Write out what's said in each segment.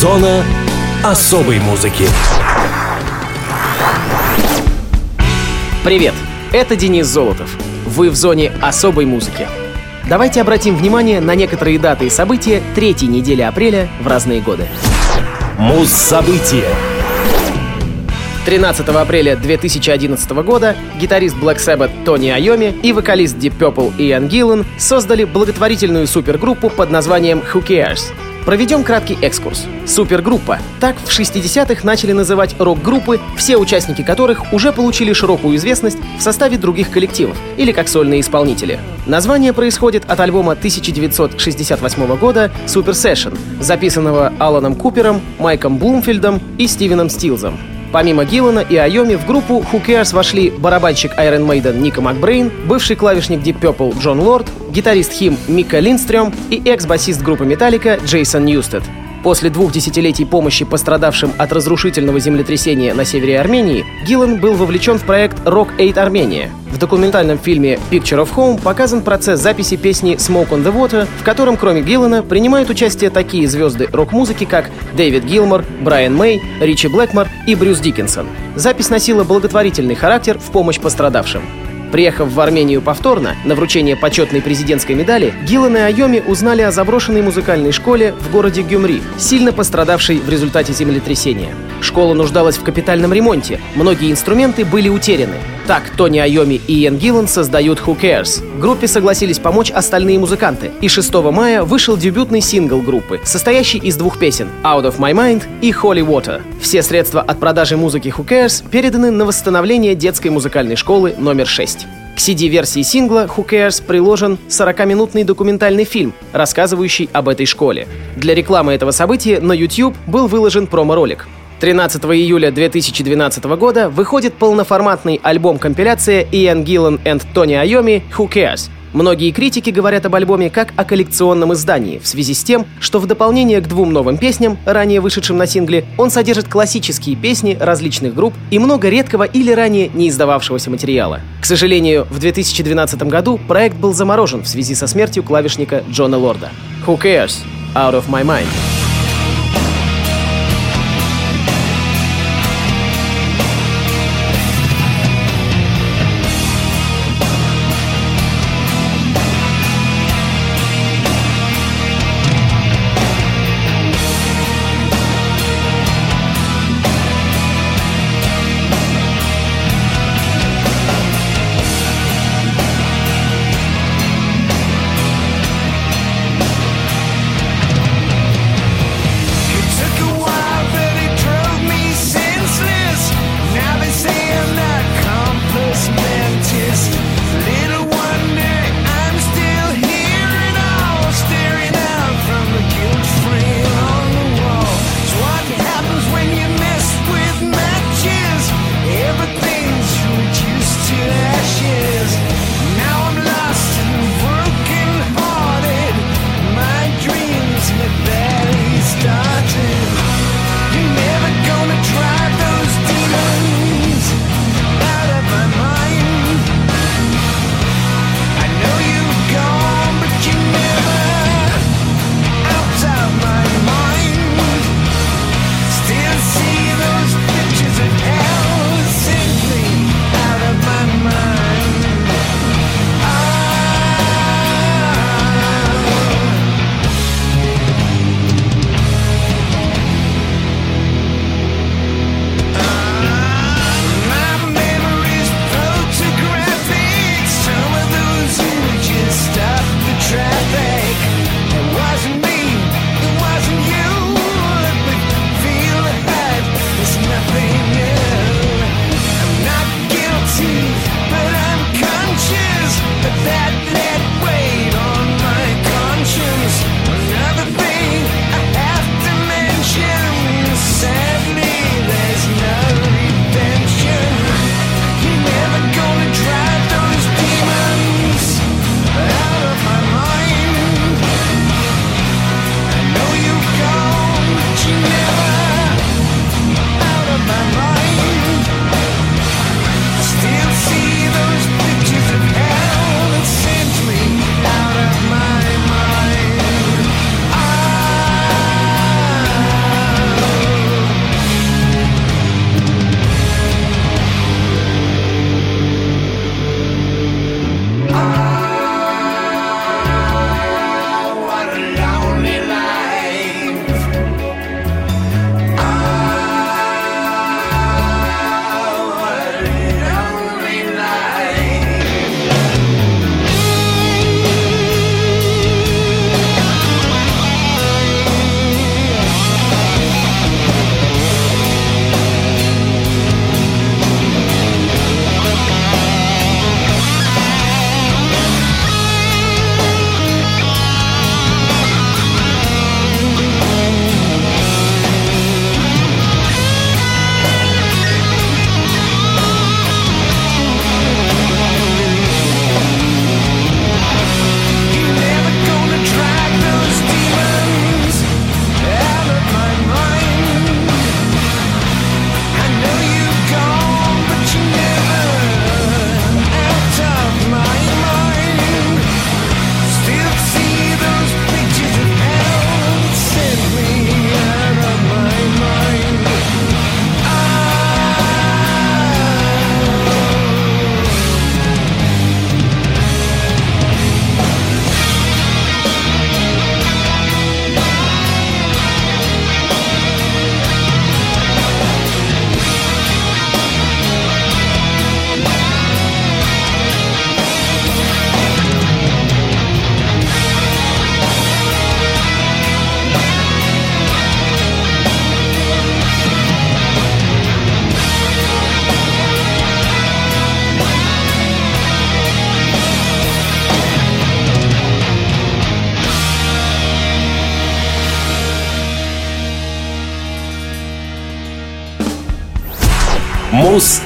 Зона особой музыки. Привет, это Денис Золотов. Вы в зоне особой музыки. Давайте обратим внимание на некоторые даты и события третьей недели апреля в разные годы. Муз-события. 13 апреля 2011 года гитарист Black Sabbath Тони Айоми и вокалист Deep Purple Иэн Гиллан создали благотворительную супергруппу под названием Who Cares. Проведем краткий экскурс. Супергруппа. Так в 60-х начали называть рок-группы, все участники которых уже получили широкую известность в составе других коллективов или как сольные исполнители. Название происходит от альбома 1968 года Super Session, записанного Аланом Купером, Майком Блумфилдом и Стивеном Стилзом. Помимо Гиллана и Айомми в группу Who Cares вошли барабанщик Iron Maiden Нико Макбрейн, бывший клавишник Deep Purple Джон Лорд, гитарист HIM Мика Линдстрём и экс-басист группы Металлика Джейсон Ньюстед. После двух десятилетий помощи пострадавшим от разрушительного землетрясения на севере Армении, Гиллан был вовлечен в проект Rock Aid Армения. В документальном фильме Picture of Home показан процесс записи песни Smoke on the Water, в котором кроме Гиллана принимают участие такие звезды рок-музыки, как Дэвид Гилмор, Брайан Мэй, Ричи Блэкмор и Брюс Диккенсон. Запись носила благотворительный характер в помощь пострадавшим. Приехав в Армению повторно, на вручение почетной президентской медали, Гиллан и Айоми узнали о заброшенной музыкальной школе в городе Гюмри, сильно пострадавшей в результате землетрясения. Школа нуждалась в капитальном ремонте, многие инструменты были утеряны. Так Тони Айоми и Иэн Гиллан создают Who Cares. Группе согласились помочь остальные музыканты, и 6 мая вышел дебютный сингл группы, состоящий из двух песен «Out of My Mind» и «Holy Water». Все средства от продажи музыки Who Cares переданы на восстановление детской музыкальной школы номер 6. К CD-версии сингла Who Cares приложен 40-минутный документальный фильм, рассказывающий об этой школе. Для рекламы этого события на YouTube был выложен промо-ролик. 13 июля 2012 года выходит полноформатный альбом-компиляция Иэн Гиллан и Тони Айоми «Who Cares», Многие критики говорят об альбоме как о коллекционном издании, в связи с тем, что в дополнение к двум новым песням, ранее вышедшим на сингле, он содержит классические песни различных групп и много редкого или ранее не издававшегося материала. К сожалению, в 2012 году проект был заморожен в связи со смертью клавишника Джона Лорда. Who cares? Out of my mind.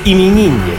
Мус-именинник.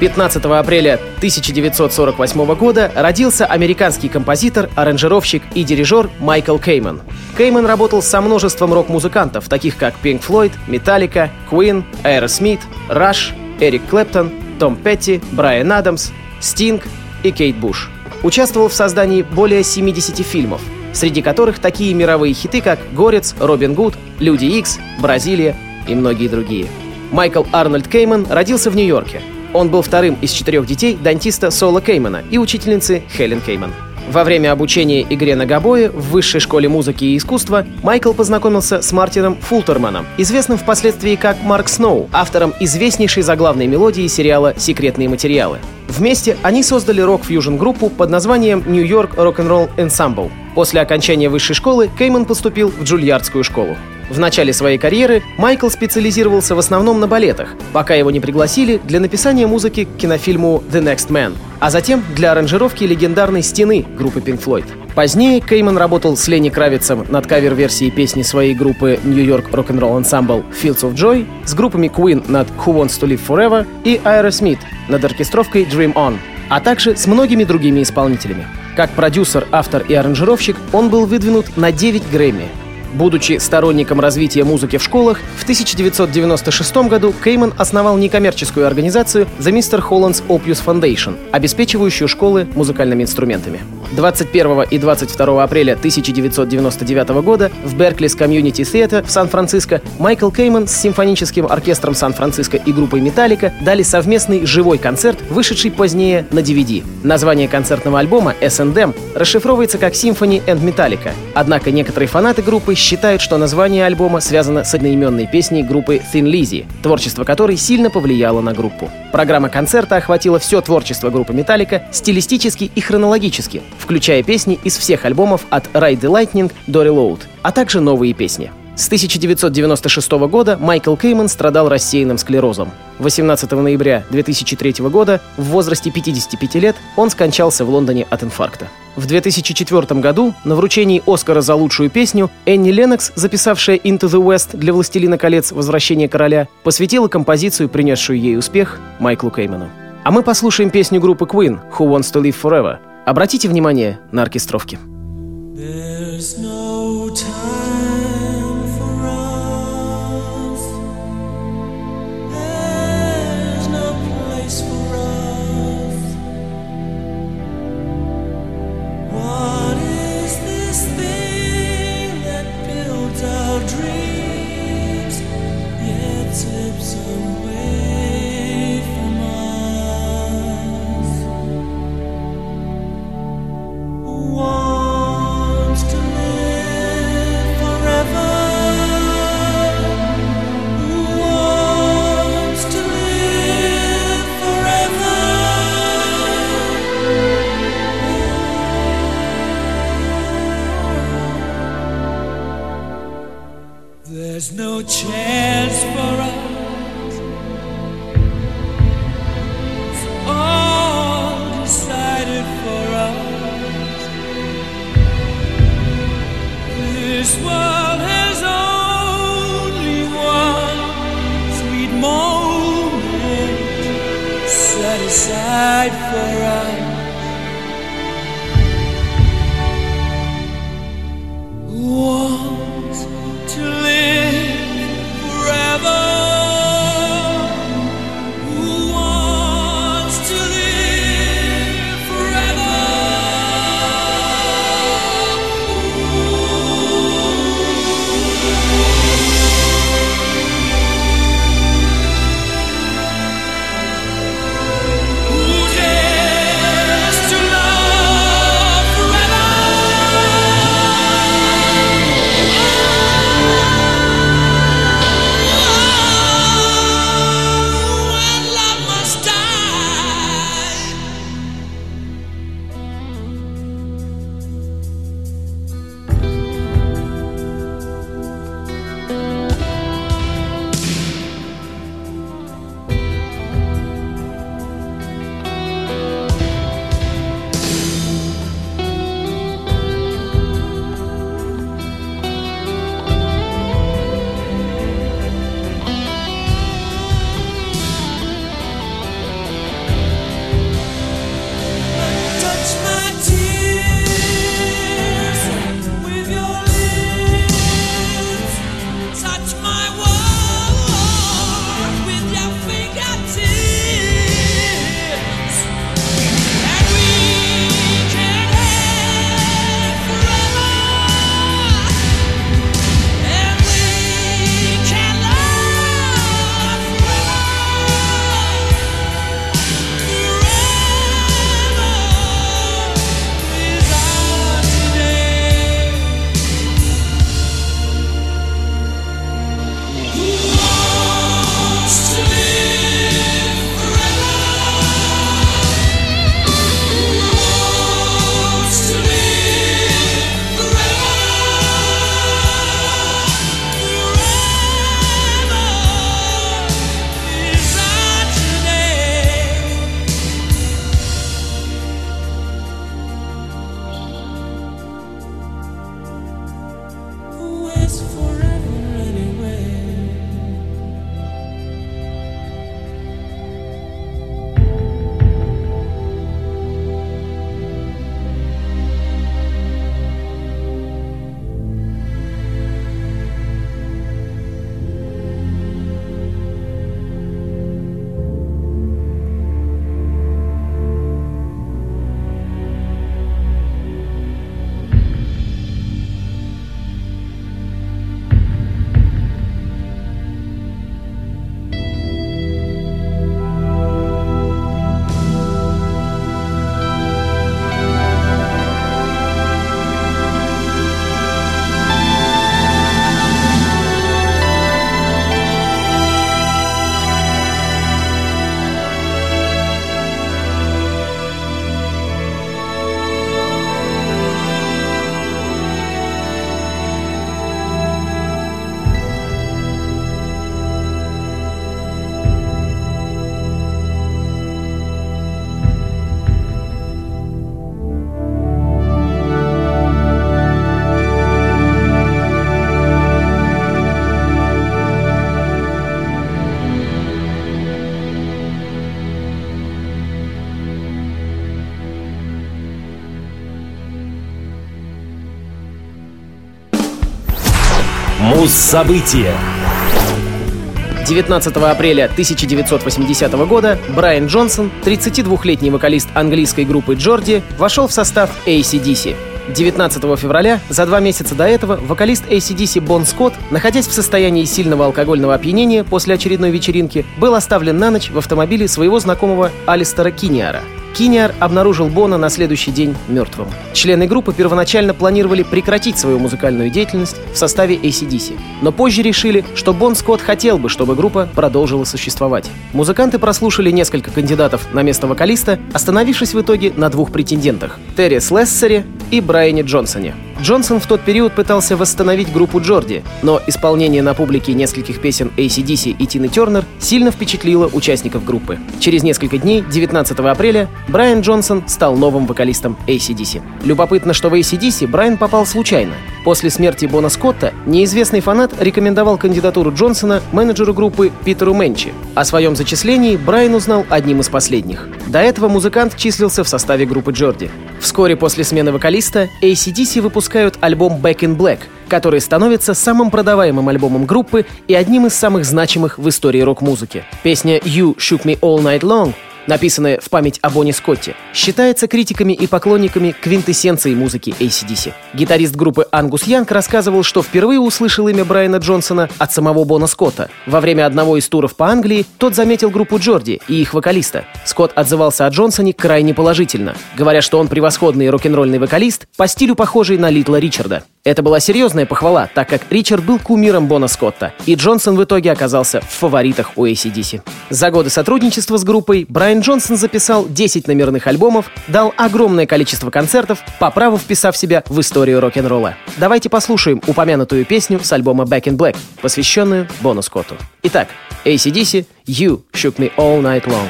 15 апреля 1948 года родился американский композитор, аранжировщик и дирижер Майкл Кейман. Кейман работал со множеством рок-музыкантов, таких как Pink Floyd, Metallica, Queen, Aerosmith, Rush, Эрик Клэптон, Том Петти, Брайан Адамс, Стинг и Кейт Буш. Участвовал в создании более 70 фильмов, среди которых такие мировые хиты, как «Горец», «Робин Гуд», «Люди Икс», «Бразилия» и многие другие. Майкл Арнольд Кейман родился в Нью-Йорке. Он был вторым из четырех детей дантиста Сола Кеймана и учительницы Хелен Кейман. Во время обучения игре на гобое в Высшей школе музыки и искусства Майкл познакомился с Мартином Фултерманом, известным впоследствии как Марк Сноу, автором известнейшей заглавной мелодии сериала «Секретные материалы». Вместе они создали рок-фьюжн-группу под названием New York Rock'n'Roll Ensemble. После окончания высшей школы Кейман поступил в Джульярдскую школу. В начале своей карьеры Майкл специализировался в основном на балетах, пока его не пригласили для написания музыки к кинофильму «The Next Man», а затем для аранжировки легендарной «Стены» группы Pink Floyd. Позднее Кейман работал с Ленни Кравицем над кавер-версией песни своей группы New York Rock'n'Roll Ensemble «Fields of Joy», с группами Queen над «Who Wants to Live Forever» и Aerosmith над оркестровкой «Dream On», а также с многими другими исполнителями. Как продюсер, автор и аранжировщик он был выдвинут на 9 Грэмми, Будучи сторонником развития музыки в школах, в 1996 году Кейман основал некоммерческую организацию The Mr. Holland's Opus Foundation, обеспечивающую школы музыкальными инструментами. 21 и 22 апреля 1999 года в Берклис Community Theater в Сан-Франциско Майкл Кейман с симфоническим оркестром Сан-Франциско и группой Металлика дали совместный живой концерт, вышедший позднее на DVD. Название концертного альбома S&M расшифровывается как Symphony and Metallica. Однако некоторые фанаты группы считают, что название альбома связано с одноименной песней группы Thin Lizzy, творчество которой сильно повлияло на группу. Программа концерта охватила все творчество группы Металлика стилистически и хронологически, включая песни из всех альбомов от Ride the Lightning до Reload, а также новые песни. С 1996 года Майкл Кейман страдал рассеянным склерозом. 18 ноября 2003 года в возрасте 55 лет он скончался в Лондоне от инфаркта. В 2004 году на вручении Оскара за лучшую песню Энни Леннокс, записавшая Into the West для «Властелина колец. Возвращение короля», посвятила композицию, принесшую ей успех, Майклу Кейману. А мы послушаем песню группы Queen «Who Wants to Live Forever». Обратите внимание на оркестровки. Муз-события 19 апреля 1980 года Брайан Джонсон, 32-летний вокалист английской группы Джорди, вошел в состав ACDC. 19 февраля, за два месяца до этого, вокалист ACDC Бон Скотт, находясь в состоянии сильного алкогольного опьянения после очередной вечеринки, был оставлен на ночь в автомобиле своего знакомого Алистера Киниара — Киниар обнаружил Бона на следующий день мертвым. Члены группы первоначально планировали прекратить свою музыкальную деятельность в составе ACDC, но позже решили, что Бон Скотт хотел бы, чтобы группа продолжила существовать. Музыканты прослушали несколько кандидатов на место вокалиста, остановившись в итоге на двух претендентах — Терри Слессере и Брайане Джонсоне. Джонсон в тот период пытался восстановить группу Джорди, но исполнение на публике нескольких песен ACDC и Тины Тернер сильно впечатлило участников группы. Через несколько дней, 19 апреля, Брайан Джонсон стал новым вокалистом ACDC. Любопытно, что в ACDC Брайан попал случайно. После смерти Бона Скотта неизвестный фанат рекомендовал кандидатуру Джонсона менеджеру группы Питеру Менчи. О своем зачислении Брайан узнал одним из последних. До этого музыкант числился в составе группы Джорди. Вскоре после смены вокалиста ACDC выпускают альбом Back in Black, который становится самым продаваемым альбомом группы и одним из самых значимых в истории рок-музыки. Песня «You Shook Me All Night Long» написанное в память о Бонни Скотте, считается критиками и поклонниками квинтэссенции музыки ACDC. Гитарист группы Ангус Янг рассказывал, что впервые услышал имя Брайана Джонсона от самого Бона Скотта. Во время одного из туров по Англии тот заметил группу Джорди и их вокалиста. Скотт отзывался о Джонсоне крайне положительно, говоря, что он превосходный рок-н-ролльный вокалист, по стилю похожий на Литла Ричарда. Это была серьезная похвала, так как Ричард был кумиром Бона Скотта, и Джонсон в итоге оказался в фаворитах у ACDC. За годы сотрудничества с группой Брайан Джонсон записал 10 номерных альбомов, дал огромное количество концертов, по праву вписав себя в историю рок-н-ролла. Давайте послушаем упомянутую песню с альбома Back in Black, посвященную Бону Скотту. Итак, ACDC «You Shook Me All Night Long».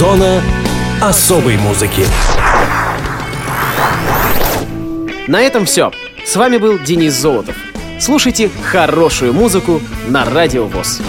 Зона особой музыки. На этом все. С вами был Денис Золотов. Слушайте хорошую музыку на Радио ВОЗ.